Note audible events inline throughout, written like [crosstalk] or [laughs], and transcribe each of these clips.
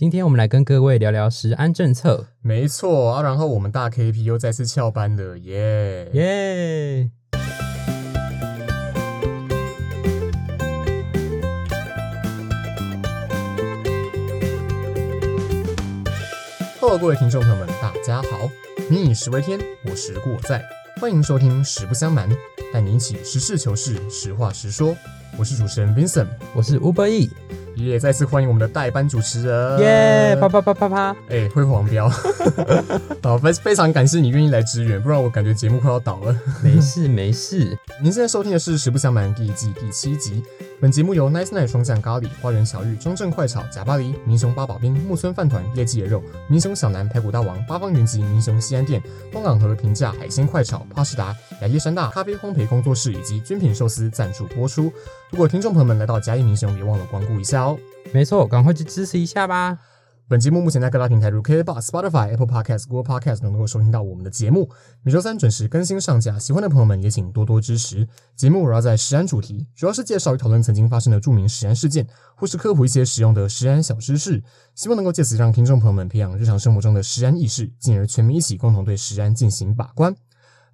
今天我们来跟各位聊聊食安政策，没错啊，然后我们大 KP 又再次翘班了，耶、耶、Hello，各位听众朋友们，大家好，民以食为天，我食故我在，欢迎收听《实不相瞒》，带你一起实事求是，实话实说。我是主持人 Vincent，我是 Uber E，也再次欢迎我们的代班主持人，耶、啪啪啪啪啪，哎，会黄标，[laughs] 好，非非常感谢你愿意来支援，不然我感觉节目快要倒了。没事没事，[laughs] 您现在收听的是《实不相瞒》第一季第七集。本节目由 Nice Night 双酱咖喱、花园小玉、中正快炒、贾巴黎、明雄八宝冰、木村饭团、业绩野肉、明雄小南排骨大王、八方云集、明雄西安店、东港和平价海鲜快炒、帕士达、亚叶山大咖啡烘焙工作室以及军品寿司赞助播出。如果听众朋友们来到嘉义民雄，别忘了光顾一下哦。没错，赶快去支持一下吧。本节目目前在各大平台如 KKBox、Spotify、Apple Podcast、Google Podcast 都能够收听到我们的节目。每周三准时更新上架，喜欢的朋友们也请多多支持。节目围绕在食安主题，主要是介绍与讨论曾经发生的著名食安事件，或是科普一些实用的食安小知识，希望能够借此让听众朋友们培养日常生活中的食安意识，进而全民一起共同对食安进行把关。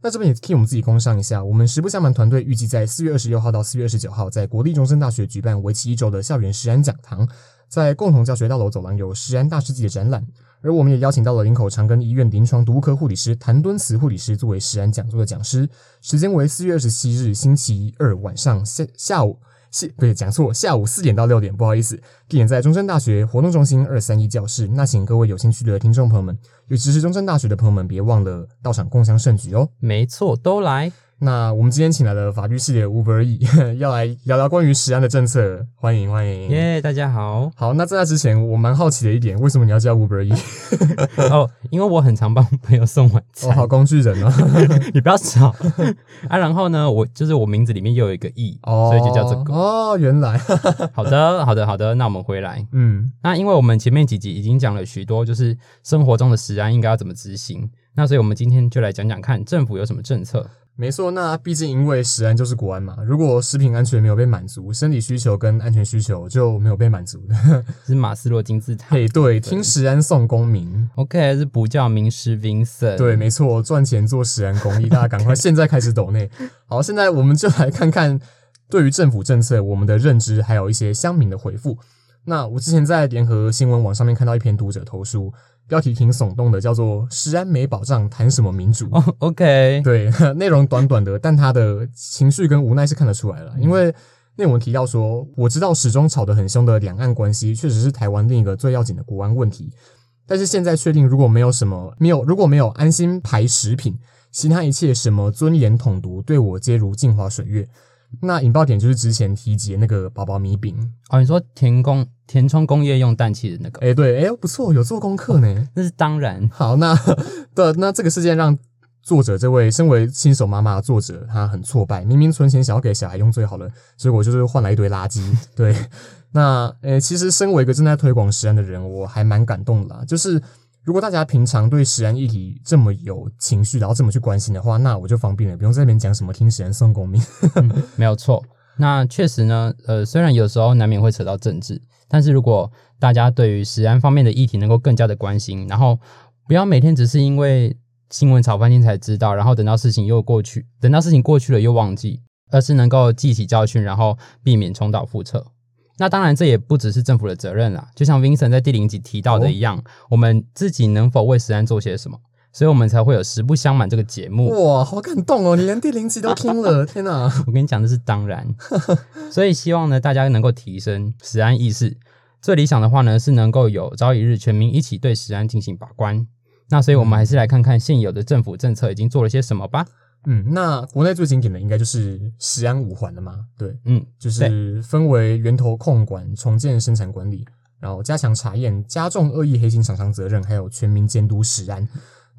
那这边也替我们自己工商一下，我们实不相瞒团队预计在四月二十六号到四月二十九号，在国立中山大学举办为期一周的校园实安讲堂。在共同教学大楼走廊有实安大师级的展览，而我们也邀请到了林口长庚医院临床毒物科护理师谭敦慈护理师作为实安讲座的讲师，时间为四月二十七日星期二晚上下下午。是，不对讲错，下午四点到六点，不好意思，地点在中山大学活动中心二三一教室。那请各位有兴趣的听众朋友们，尤其是中山大学的朋友们，别忘了到场共享盛举哦。没错，都来。那我们今天请来了法律系的 Uber E，[laughs] 要来聊聊关于食安的政策，欢迎欢迎。耶、大家好。好，那在那之前，我蛮好奇的一点，为什么你要叫 Uber E？[laughs] 哦，因为我很常帮朋友送晚哦，餐，好工具人哦。[laughs] 你不要吵啊。然后呢，我就是我名字里面又有一个 E，、哦，所以就叫这个。哦，原来，好的，好的，好的。那我们回来。嗯，那因为我们前面几集已经讲了许多，就是生活中的食安应该要怎么执行。那所以我们今天就来讲讲看政府有什么政策。没错。那毕竟因为食安就是国安嘛，如果食品安全没有被满足，生理需求跟安全需求就没有被满足的。[laughs] 是马斯洛金字塔。嘿，对，听食安送公民。OK，是不叫名师 Vincent。对，没错，赚钱做食安公益，大家赶快 [laughs] 现在开始抖内。好，现在我们就来看看对于政府政策我们的认知，还有一些乡民的回复。那我之前在联合新闻网上面看到一篇读者投书，标题挺耸动的，叫做“食安没保障，谈什么民主”。[laughs] 哦，OK，对，内容短短的，但他的情绪跟无奈是看得出来了。因为内文提到说，我知道始终吵得很凶的两岸关系，确实是台湾另一个最要紧的国安问题。但是现在确定，如果没有什么没有，如果没有安心排食品，其他一切什么尊严统独，对我皆如镜花水月。那引爆点就是之前提及的那个宝宝米饼，哦，你说田工填充工业用氮气的那个，哎、对，哎、不错，有做功课呢。那是当然。好，那 [laughs] 对那这个事件让作者这位身为新手妈妈的作者，他很挫败。明明存钱想要给小孩用最好的，结果就是换来一堆垃圾。[laughs] 对，那呃，其实身为一个正在推广食安的人，我还蛮感动的啦。就是如果大家平常对食安议题这么有情绪，然后这么去关心的话，那我就方便了，不用在那边讲什么听食安送公民。[laughs] 没有错。那确实呢，呃，虽然有时候难免会扯到政治，但是如果大家对于食安方面的议题能够更加的关心，然后不要每天只是因为新闻炒翻天才知道，然后等到事情又过去，等到事情过去了又忘记，而是能够记起教训，然后避免重蹈覆辙。那当然，这也不只是政府的责任啦。就像 Vincent 在第零集提到的一样，我们自己能否为食安做些什么，所以我们才会有“实不相瞒”这个节目。哇，好感动哦！你连第零集都听了，[laughs] 天哪！我跟你讲，这是当然。[laughs] 所以希望呢，大家能够提升食安意识。最理想的话呢，是能够有朝一日全民一起对食安进行把关。那所以我们还是来看看现有的政府政策已经做了些什么吧。嗯，那国内最经典的应该就是食安五环了嘛？对，嗯，就是分为源头控管、重建生产管理，然后加强查验、加重恶意黑心厂商责任，还有全民监督食安。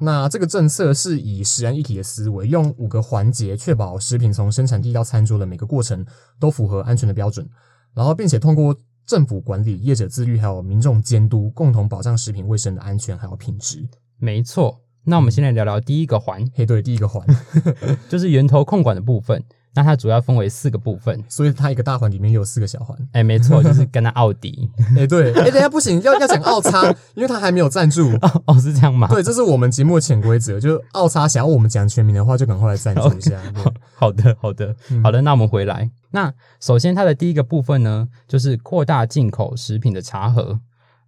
那这个政策是以食安一体的思维，用五个环节确保食品从生产地到餐桌的每个过程都符合安全的标准，然后并且通过政府管理、业者自律还有民众监督，共同保障食品卫生的安全还有品质。没错。那我们先来聊聊第一个环，嘿，对，第一个环，[laughs] 就是源头控管的部分。那它主要分为四个部分。所以它一个大环里面有四个小环。哎，没错，就是跟它奥迪。[laughs] 哎，对，哎，等下不行，要要讲奥叉，因为它还没有赞助。哦哦，是这样吗？对，这是我们节目的潜规则，就奥叉想要我们讲全名的话，就赶快来赞助一下。[laughs] 对好的，好的，嗯好的。那我们回来。那首先，它的第一个部分呢，就是扩大进口食品的茶盒。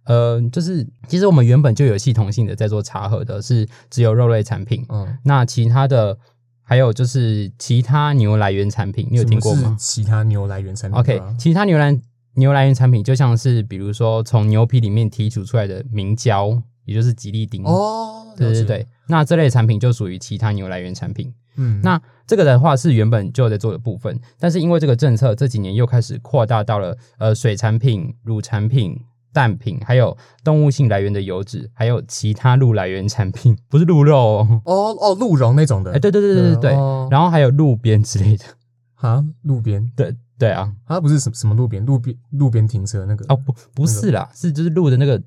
呃，就是其实我们原本就有系统性的在做茶盒的，是只有肉类产品。嗯，那其他的还有就是其他牛来源产品，你有听过吗其他牛来源产品？OK，其他牛来牛来源产品就像是比如说从牛皮里面提取出来的明胶，也就是吉利丁。哦，对对对，那这类产品就属于其他牛来源产品。嗯，那这个的话是原本就在做的部分，但是因为这个政策这几年又开始扩大到了呃水产品、乳产品、蛋品，还有动物性来源的油脂，还有其他鹿来源产品，[laughs] 不是鹿肉哦。哦哦，鹿茸那种的，哎，对对对对对对，哦。然后还有路边之类的。啊，路边，对对啊，它不是什么什么路边，路边路边停车那个，哦不不是啦，是就是鹿的那个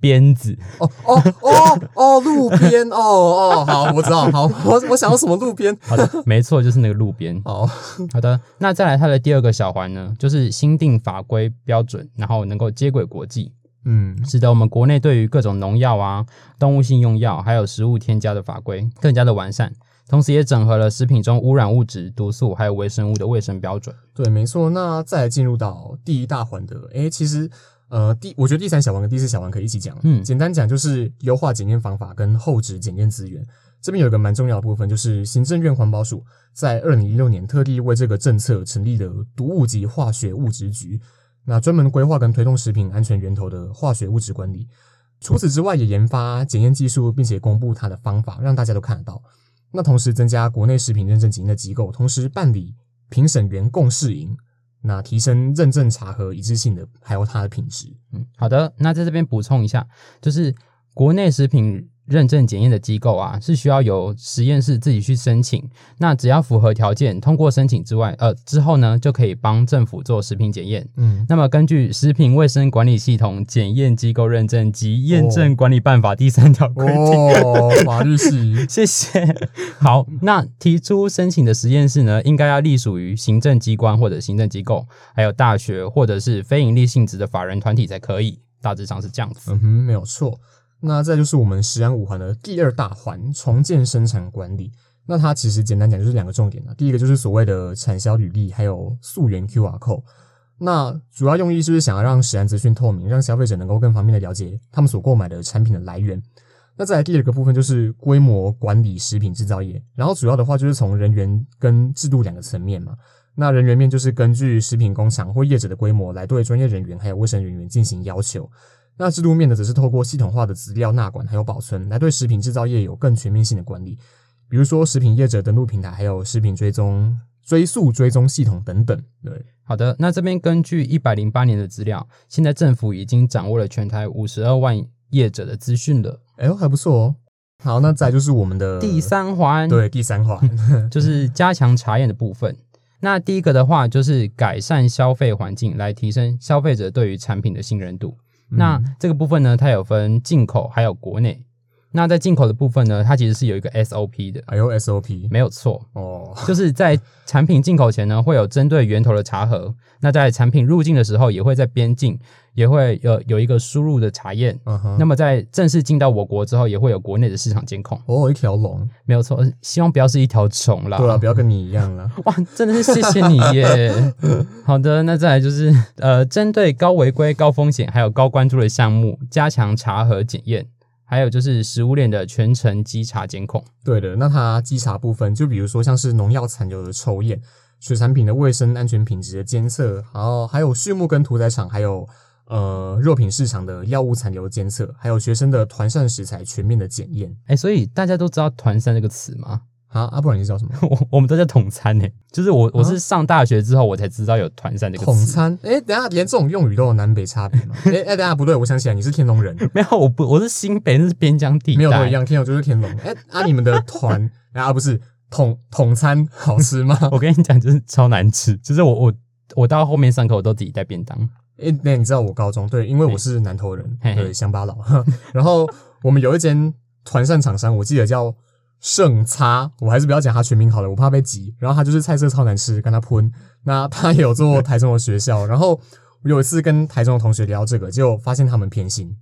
鞭子。哦哦哦哦，路边，哦哦，好，我知道，好，我我想要什么路边，好的，没错，就是那个路边。哦，好的，那再来它的第二个小环呢，就是新定法规标准，然后能够接轨国际。嗯使得我们国内对于各种农药啊、动物性用药还有食物添加的法规更加的完善，同时也整合了食品中污染物质、毒素还有微生物的卫生标准。对，没错。那再来进入到第一大环的，诶，其实呃，第我觉得第三小王跟第四小王可以一起讲。嗯简单讲就是优化检验方法跟后置检验资源。这边有一个蛮重要的部分，就是行政院环保署在二零一六年特地为这个政策成立的毒物及化学物质局，那专门规划跟推动食品安全源头的化学物质管理。除此之外，也研发检验技术，并且公布它的方法，让大家都看得到。那同时增加国内食品认证检验的机构，同时办理评审员共试营，那提升认证查核一致性的，还有它的品质。嗯，好的，那在这边补充一下，就是国内食品认证检验的机构啊，是需要由实验室自己去申请。那只要符合条件，通过申请之外，呃，之后呢，就可以帮政府做食品检验。嗯，那么，根据《食品卫生管理系统检验机构认证及验证管理办法》第三条规定，哦，法律系，[laughs] 谢谢。好，那提出申请的实验室呢，应该要隶属于行政机关或者行政机构，还有大学或者是非营利性质的法人团体才可以。大致上是这样子。嗯哼，没有错。那再就是我们食安五环的第二大环，重建生产管理。那它其实简单讲就是两个重点啊。第一个就是所谓的产销履历，还有溯源 QR code。那主要用意就是想要让食安资讯透明，让消费者能够更方便的了解他们所购买的产品的来源。那再来第二个部分就是规模管理食品制造业，然后主要的话就是从人员跟制度两个层面嘛。那人员面就是根据食品工厂或业者的规模来对专业人员还有卫生人员进行要求。那制度面呢，只是透过系统化的资料纳管还有保存，来对食品制造业有更全面性的管理。比如说食品业者登录平台，还有食品追踪、追溯追踪系统等等。对，好的，那这边根据一百零八年的资料，现在政府已经掌握了全台五十二万业者的资讯了。哎呦，还不错哦。好，那再就是我们的第三环，对第三环，[laughs] 就是加强查验的部分。那第一个的话，就是改善消费环境，来提升消费者对于产品的信任度。那这个部分呢，它有分进口还有国内。那在进口的部分呢，它其实是有一个 SOP 的，还有 SOP 没有错，哦，就是在产品进口前呢，会有针对源头的查核。那在产品入境的时候，也会在边境也会有有一个输入的查验。嗯哼，那么在正式进到我国之后，也会有国内的市场监控，哦，一条龙，没有错。希望不要是一条虫啦。对啊，不要跟你一样啦。[laughs] 哇，真的是谢谢你耶！[laughs] 好的，那再来就是呃，针对高违规、高风险还有高关注的项目，加强查核检验，还有就是食物链的全程稽查监控。对的，那它稽查部分，就比如说像是农药残留的抽验、水产品的卫生安全品质的监测，然后还有畜牧跟屠宰场，还有呃肉品市场的药物残留监测，还有学生的团膳食材全面的检验。哎，所以大家都知道“团膳”这个词吗？啊，啊，不然你是叫什么？[laughs] 我我们都叫统餐呢，就是我我是上大学之后我才知道有团膳这个词。统餐？哎，等一下连这种用语都有南北差别吗？[laughs] 哎哎，等一下不对，我想起来，你是天龙人，[laughs] 没有，我不我是新北，那是边疆地带。没有都一样，天龙就是天龙。哎，啊，你们的团啊不是统统餐好吃吗？我跟你讲，就是超难吃，就是我我我到后面上课我都自己带便当。诶，那你知道我高中对，因为我是南投人，乡巴佬。然后我们有一间团膳厂商，我记得叫盛差，我还是不要讲他全名好了，我怕被挤。然后他就是菜色超难吃，跟他喷。那他也有做台中的学校，然后我有一次跟台中的同学聊这个，结果发现他们偏心，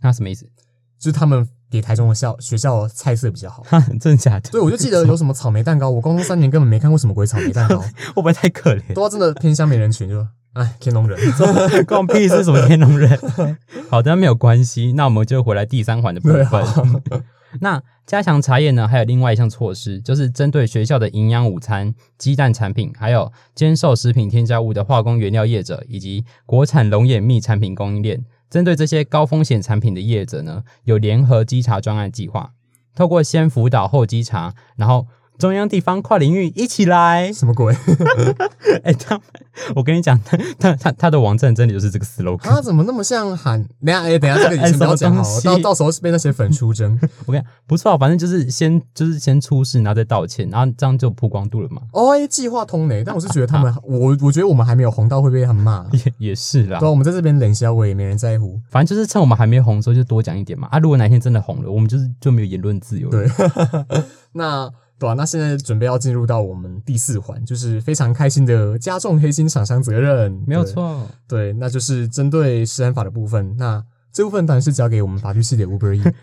那什么意思？就是他们给台中的校学校菜色比较好。哈，真的假的？对，我就记得有什么草莓蛋糕，我高中三年根本没看过什么鬼草莓蛋糕，[laughs] 会不会太可怜？都要真的偏乡美人群，就哎天龙人。[laughs] 关屁是，什么天龙人？[laughs] 好的，没有关系。那我们就回来第三环的部分。[laughs] 那加强茶叶呢，还有另外一项措施，就是针对学校的营养午餐、鸡蛋产品，还有兼售食品添加物的化工原料业者，以及国产龙眼蜜产品供应链，针对这些高风险产品的业者呢，有联合稽查专案计划，透过先辅导后稽查，然后中央地方跨领域一起来。什么鬼？[laughs] 哎、他们，我跟你讲，他他他他的网站真的就是这个 slogan。他怎么那么像喊？等下，哎，等下，这个你先不要讲到到时候是被那些粉出征。[laughs] 我跟你讲，不错，反正就是先就是先出事，然后再道歉，然后这样就曝光度了嘛。哦，哎，计划通呢？但我是觉得他们，我我觉得我们还没有红到会被他们骂。[laughs] 也也是啦对，啊，我们在这边冷笑，我也没人在乎。反正就是趁我们还没红的时候就多讲一点嘛。啊，如果哪天真的红了，我们就是就没有言论自由了。对，那对啊，那现在准备要进入到我们第四环，就是非常开心的加重黑心厂商责任，没有错。对，那就是针对食安法的部分。那这部分当然是交给我们法律系的 E。[laughs]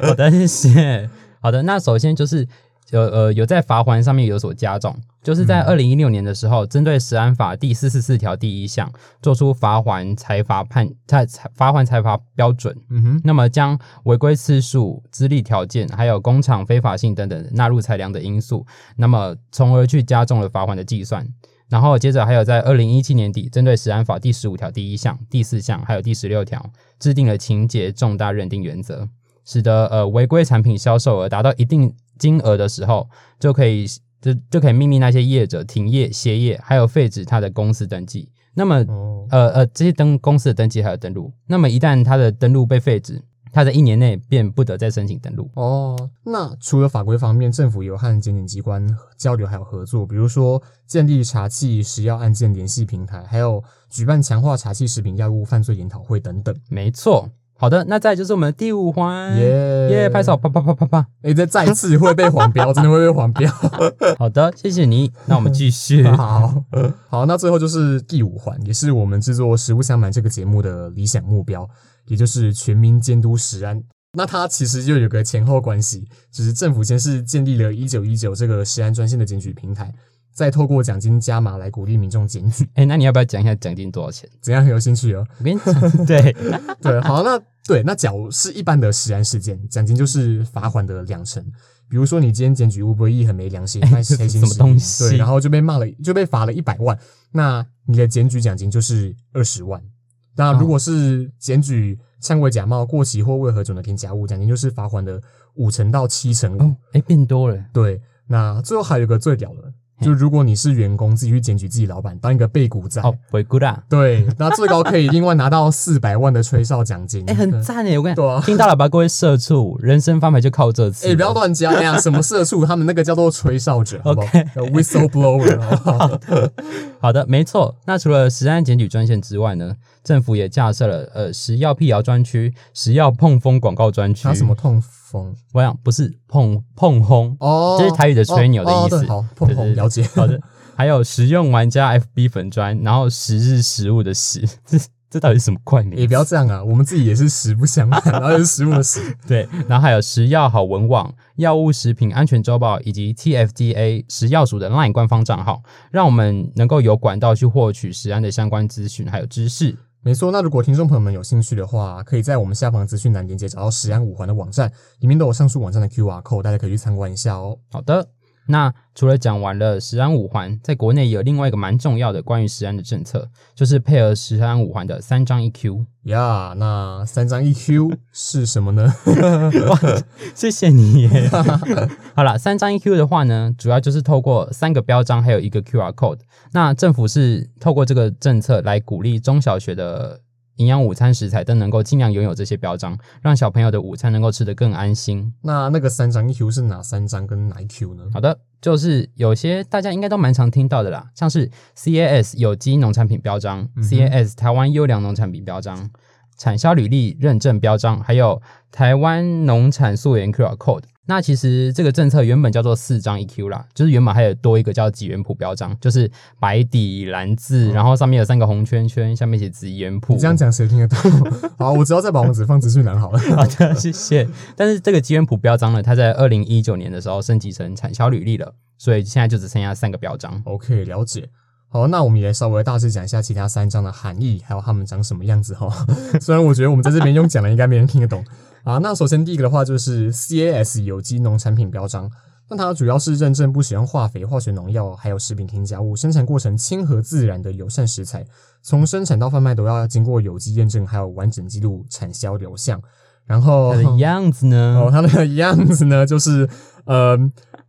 好的，谢谢。好的，那首先就是有呃有在罚款上面有所加重，就是在二零一六年的时候，针对食安法第四十四条第一项，做出罚还裁罚判裁裁罚还裁罚标准。嗯哼，那么将违规次数、资历条件，还有工厂非法性等等纳入裁量的因素，那么从而去加重了罚款的计算。然后接着还有在二零一七年底，针对食安法第十五条第一项、第四项还有第十六条，制定了情节重大认定原则，使得呃违规产品销售额达到一定金额的时候，就可以就就可以命令那些业者停业、歇业，还有废止他的公司登记。那么哦，呃呃，这些登公司的登记还有登录，那么一旦他的登录被废止，他在一年内便不得再申请登录。哦，那除了法规方面，政府有和检警机关交流还有合作，比如说建立查气食药案件联系平台，还有举办强化查气食品药物犯罪研讨会等等。没错，好的，那再就是我们的第五环，耶耶，拍手，啪啪啪啪啪。哎，这再次会被黄标，真的会被黄标。[laughs] 好的，谢谢你。那我们继续。[laughs] 好好，那最后就是第五环，也是我们制作《实物相瞒》这个节目的理想目标，也就是全民监督食安。那它其实就有个前后关系，就是政府先是建立了一九一九这个食安专线的检举平台，再透过奖金加码来鼓励民众检举，哎、那你要不要讲一下奖金多少钱？怎样很有兴趣哦？我跟你讲，[laughs] 对，对，好，那对，那假如是一般的食安事件，奖金就是罚款的两成。比如说你今天检举乌博义很没良心，卖黑心哎什么食品东西对，然后就被骂了，就被罚了一百万，那你的检举奖金就是二十万。那如果是检举呛味假冒、过期或未核准的添加物，奖金就是罚款的五成到七成五。哦，哎、变多了。对，那最后还有一个最屌的，就如果你是员工自己去检举自己老板，当一个被股仔，哦，回顾啦。对，那最高可以另外拿到四百万的吹哨奖金。[laughs] 哎、很赞哎！我跟你对啊讲，[laughs] 听到了吧，各位社畜，人生翻牌就靠这次。哎、不要乱加呀！什么社畜，他们那个叫做吹哨者，好不好？[laughs] whistle blower，好不好？好的，没错。那除了食安检举专线之外呢，政府也架设了呃食药辟谣专区、食药碰风广告专区。他什么？碰风？我想不是碰碰轰，哦，这是台语的吹牛的意思哦哦好，碰对对对红了解。好的。还有食用玩家 FB 粉砖，然后食日食物的食，这这到底是什么怪名？也不要这样啊，我们自己也是实不相瞒，[laughs] 然后又是食物的食。对，然后还有食药好文网、药物食品安全周报以及 TFDA 食药署的 LINE 官方账号，让我们能够有管道去获取食安的相关资讯还有知识。没错，那如果听众朋友们有兴趣的话，可以在我们下方资讯栏连接找到食安五环的网站，里面都有上述网站的 QR code，大家可以去参观一下哦。好的，那除了讲完了食安五环，在国内有另外一个蛮重要的关于食安的政策，就是配合食安五环的三张 EQ。呀、那三张 EQ [laughs] 是什么呢？谢谢你耶。好了，三张 EQ 的话呢，主要就是透过三个标章，还有一个 QR code。那政府是透过这个政策来鼓励中小学的营养午餐食材都能够尽量拥有这些标章，让小朋友的午餐能够吃得更安心。那那个三张 EQ 是哪三张跟哪一 Q 呢？好的，就是有些大家应该都蛮常听到的啦，像是 CAS 有机农产品标章、嗯 CAS 台湾优良农产品标章、产销履历认证标章，还有台湾农产溯源 QR code。那其实这个政策原本叫做四张 EQ 啦，就是原本还有多一个叫几元谱标章，就是白底蓝字，然后上面有三个红圈圈，下面写几元谱。你这样讲谁听得懂？[laughs] 好，我只要再把网址放资讯栏好了。好的，谢谢。但是这个几元谱标章呢，它在二零一九年的时候升级成产销履历了，所以现在就只剩下三个标章。OK，了解。好，那我们也稍微大致讲一下其他三章的含义，还有它们长什么样子哈。[laughs] 虽然我觉得我们在这边用讲的应该没人听得懂啊。那首先第一个的话就是 CAS 有机农产品标章，那它主要是认证不使用化肥、化学农药，还有食品添加物，生产过程亲和自然的友善食材，从生产到贩卖都要经过有机验证，还有完整记录产销流向。然后它的样子呢？哦，它的样子呢，就是呃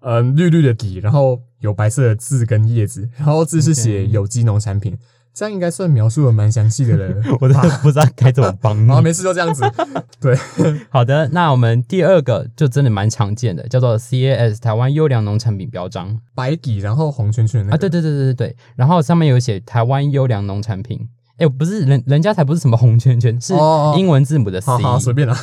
呃绿绿的底，然后有白色的字跟叶子，然后字是写有机农产品这样应该算描述的蛮详细的了。[laughs] 我真的不知道该怎么帮好，你。没事就这样子。[laughs] 对，好的，那我们第二个就真的蛮常见的，叫做 CAS 台湾优良农产品标章白底然后红圈圈的那啊，个。对对对对对对，然后上面有写台湾优良农产品，哎，不是人人家才不是什么红圈圈，是英文字母的 C。好好随便啦。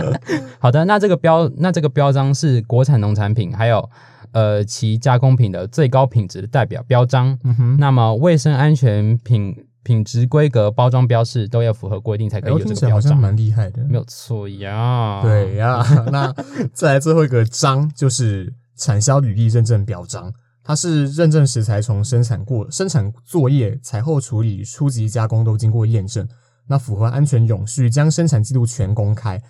[laughs] 好的，那这个标那这个标章是国产农产品还有呃其加工品的最高品质的代表标章。嗯哼，那么卫生安全品品质规格、包装标示都要符合规定才可以有这个标章。好像蛮厉害的。没有错呀。对呀，[laughs] 那再来最后一个章就是产销履历认证标章，它是认证食材从生产过、生产作业、采后处理、初级加工都经过验证，那符合安全永续，将生产记录全公开。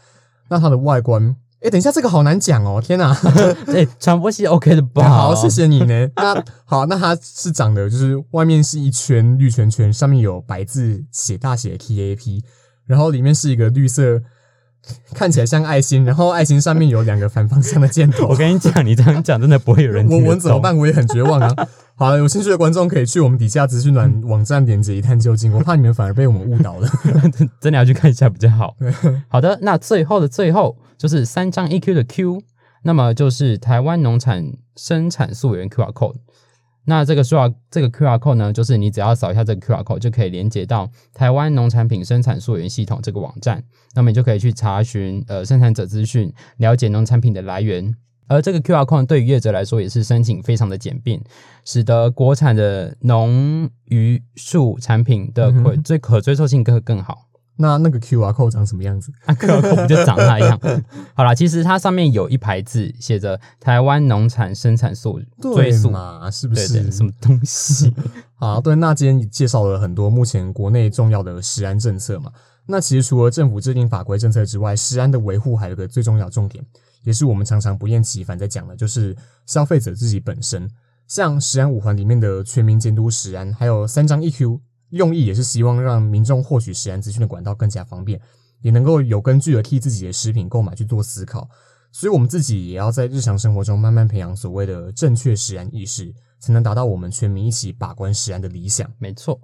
那它的外观，哎，等一下，这个好难讲哦，天哪！[laughs] 哎，传播系 OK 的吧？好，谢。谢你呢。那好，那它是长的，就是外面是一圈绿圈圈，上面有白字写大写 T A P，然后里面是一个绿色，看起来像爱心，然后爱心上面有两个反方向的箭头 [laughs] 我。跟你讲，你这样讲真的不会有人 [laughs] 我？我怎么办？我也很绝望啊！[laughs] 好了，有兴趣的观众可以去我们底下资讯栏网站连接一探究竟。我怕你们反而被我们误导了。真的要去看一下比较好。好的，那最后的最后就是三张 EQ 的 Q，那么就是台湾农产生产溯源 QR code。那这个 QR 这个 QR code 呢，就是你只要扫一下这个 QR code，就可以连接到台湾农产品生产溯源系统这个网站，那么你就可以去查询呃生产者资讯，了解农产品的来源。而这个 QR code 对于业者来说也是申请非常的简便，使得国产的农渔畜产品的可嗯最可追溯性更更好。那那个 QR code 长什么样子？啊，QR code 不就长那样？[laughs] 好啦，其实它上面有一排字写着“台湾农产生产溯追对溯嘛？是”，不对是？对，什么东西？[laughs] 好，对，那今天介绍了很多目前国内重要的食安政策嘛。那其实除了政府制定法规政策之外，食安的维护还有个最重要重点，也是我们常常不厌其烦在讲的，就是消费者自己本身。像食安五环里面的全民监督食安，还有三张 EQ，用意也是希望让民众获取食安资讯的管道更加方便，也能够有根据的替自己的食品购买去做思考。所以我们自己也要在日常生活中慢慢培养所谓的正确食安意识，才能达到我们全民一起把关食安的理想。没错，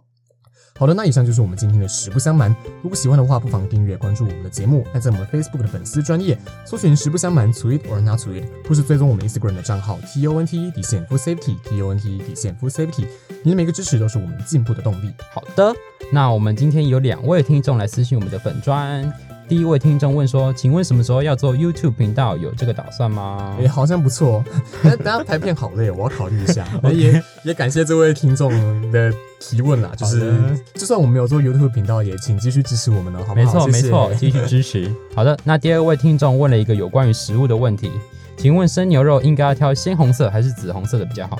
好的，那以上就是我们今天的实不相瞒。如果喜欢的话，不妨订阅关注我们的节目，那在我们 Facebook 的粉丝专业搜寻“实不相瞒 ”，tweet or not tweet，或是追踪我们 Instagram 的账号 T O N T 底线 Food Safety T O N T 底线 Food Safety。你的每个支持都是我们进步的动力。好的。那我们今天有两位听众来私信我们的粉专。第一位听众问说：“请问什么时候要做 YouTube 频道？有这个打算吗诶、好像不错哦。但大家拍片好累哦，我要考虑一下。[laughs] 那也也感谢这位听众的提问啦，就是就算我们没有做 YouTube 频道，也请继续支持我们哦，好不好？没错，没错，继续支持。[laughs] 好的，那第二位听众问了一个有关于食物的问题，请问生牛肉应该要挑鲜红色还是紫红色的比较好？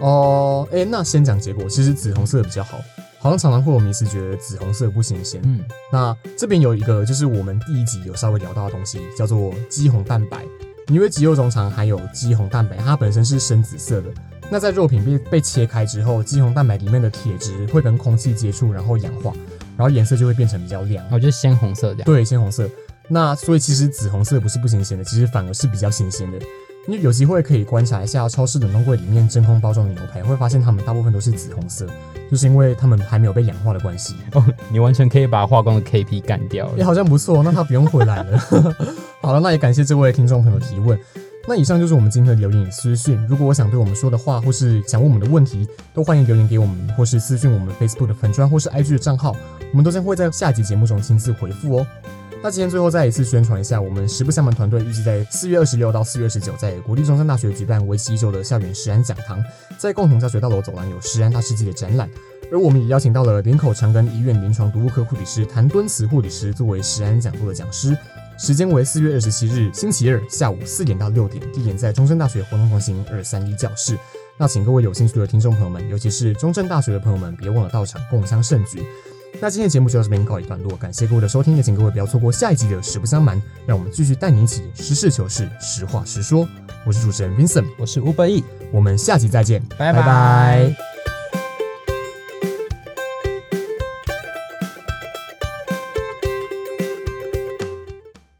哦，哎、那先讲结果，其实紫红色比较好。好像常常会有迷思，觉得紫红色不新鲜。嗯，那这边有一个，就是我们第一集有稍微聊到的东西，叫做肌红蛋白。因为肌肉中常含有肌红蛋白，它本身是深紫色的。那在肉品被被切开之后，肌红蛋白里面的铁质会跟空气接触，然后氧化，然后颜色就会变成比较亮。我觉得鲜红色这样。对，鲜红色。那所以其实紫红色不是不新鲜的，其实反而是比较新鲜的。因为有机会可以观察一下超市冷冻柜里面真空包装的牛排，会发现它们大部分都是紫红色，就是因为它们还没有被氧化的关系。[laughs] 哦，你完全可以把化工的 KP 干掉也、了。好像不错，那他不用回来了。好了，那也感谢这位听众朋友提问。那以上就是我们今天的留言与私讯。如果我想对我们说的话，或是想问我们的问题，都欢迎留言给我们，或是私讯我们 Facebook 的粉砖或是 IG 的账号，我们都将会在下集节目中亲自回复哦。那今天最后再一次宣传一下，我们实不相瞒团队预计在四月二十六到四月十九，在国立中山大学举办为期一周的校园食安讲堂，在共同教学大楼走廊有食安大世纪的展览，而我们也邀请到了林口长庚医院临床毒物科护理师谭敦慈护理师作为食安讲座的讲师，时间为四月二十七日星期二下午四点到六点，地点在中山大学活动中心二三一教室。那请各位有兴趣的听众朋友们，尤其是中正大学的朋友们，别忘了到场共襄盛举。那今天的节目就到这边告一段落，感谢各位的收听，也请各位不要错过下一集的《实不相瞒》，让我们继续带你一起实事求是、实话实说。我是主持人 Vincent，我是吴伯义，我们下集再见，拜。拜拜